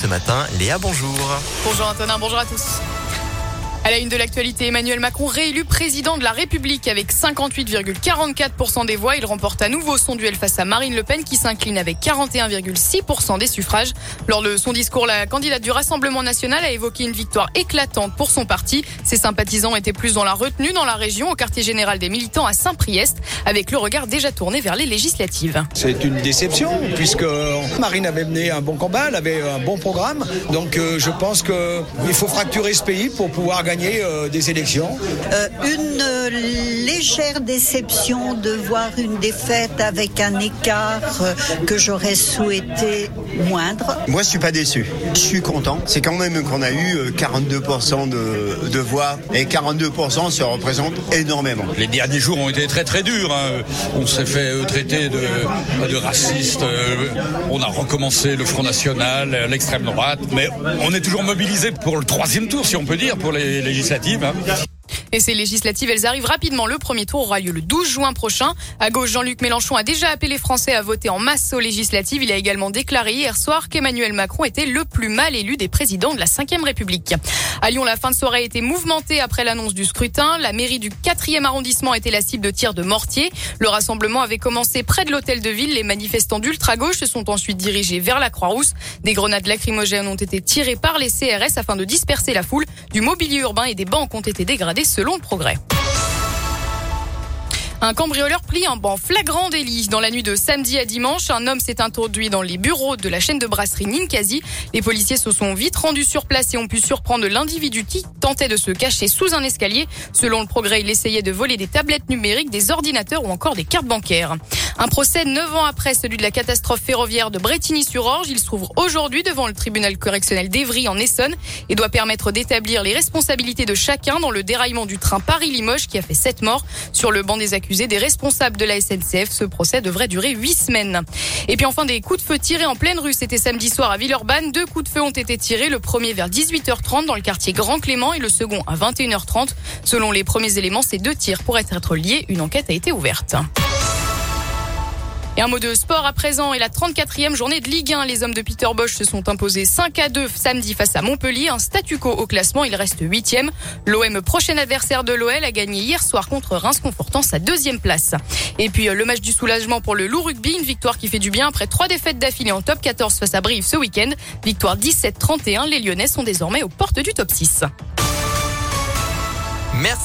ce matin. Léa, bonjour. Bonjour Antonin, bonjour à tous. À la une de l'actualité, Emmanuel Macron réélu président de la République avec 58,44% des voix. Il remporte à nouveau son duel face à Marine Le Pen qui s'incline avec 41,6% des suffrages. Lors de son discours, la candidate du Rassemblement national a évoqué une victoire éclatante pour son parti. Ses sympathisants étaient plus dans la retenue dans la région, au quartier général des militants à Saint-Priest, avec le regard déjà tourné vers les législatives. C'est une déception puisque Marine avait mené un bon combat, elle avait un bon programme. Donc euh, je pense qu'il faut fracturer ce pays pour pouvoir gagner euh, des élections euh, Une euh, légère déception de voir une défaite avec un écart que j'aurais souhaité moindre. Moi, je suis pas déçu. Je suis content. C'est quand même qu'on a eu 42% de, de, voix et 42% ça représente énormément. Les derniers jours ont été très très durs. Hein. On s'est fait traiter de, de raciste. On a recommencé le Front National, l'extrême droite, mais on est toujours mobilisé pour le troisième tour, si on peut dire, pour les législatives. Hein. Et ces législatives, elles arrivent rapidement. Le premier tour aura lieu le 12 juin prochain. À gauche, Jean-Luc Mélenchon a déjà appelé les Français à voter en masse aux législatives. Il a également déclaré hier soir qu'Emmanuel Macron était le plus mal élu des présidents de la Ve République. À Lyon, la fin de soirée a été mouvementée après l'annonce du scrutin. La mairie du 4e arrondissement était la cible de tirs de mortier. Le rassemblement avait commencé près de l'hôtel de ville. Les manifestants d'ultra-gauche se sont ensuite dirigés vers la Croix-Rousse. Des grenades lacrymogènes ont été tirées par les CRS afin de disperser la foule. Du mobilier urbain et des banques ont été dégradés selon le progrès. Un cambrioleur plie un banc flagrant délit. Dans la nuit de samedi à dimanche, un homme s'est introduit dans les bureaux de la chaîne de brasserie Ninkasi. Les policiers se sont vite rendus sur place et ont pu surprendre l'individu qui tentait de se cacher sous un escalier. Selon le progrès, il essayait de voler des tablettes numériques, des ordinateurs ou encore des cartes bancaires. Un procès neuf ans après celui de la catastrophe ferroviaire de Bretigny-sur-Orge. Il se trouve aujourd'hui devant le tribunal correctionnel d'Evry en Essonne et doit permettre d'établir les responsabilités de chacun dans le déraillement du train Paris-Limoges qui a fait sept morts. Sur le banc des accusés, des responsables de la SNCF. Ce procès devrait durer huit semaines. Et puis enfin, des coups de feu tirés en pleine rue. C'était samedi soir à Villeurbanne. Deux coups de feu ont été tirés. Le premier vers 18h30 dans le quartier Grand Clément et le second à 21h30. Selon les premiers éléments, ces deux tirs pourraient être liés. Une enquête a été ouverte. Et un mot de sport à présent et la 34e journée de Ligue 1. Les hommes de Peter Bosch se sont imposés 5 à 2 samedi face à Montpellier. Un statu quo au classement. Il reste 8e. L'OM, prochain adversaire de l'OL, a gagné hier soir contre Reims, confortant sa deuxième place. Et puis, euh, le match du soulagement pour le loup rugby. Une victoire qui fait du bien après trois défaites d'affilée en top 14 face à Brive ce week-end. Victoire 17-31. Les Lyonnais sont désormais aux portes du top 6. Merci.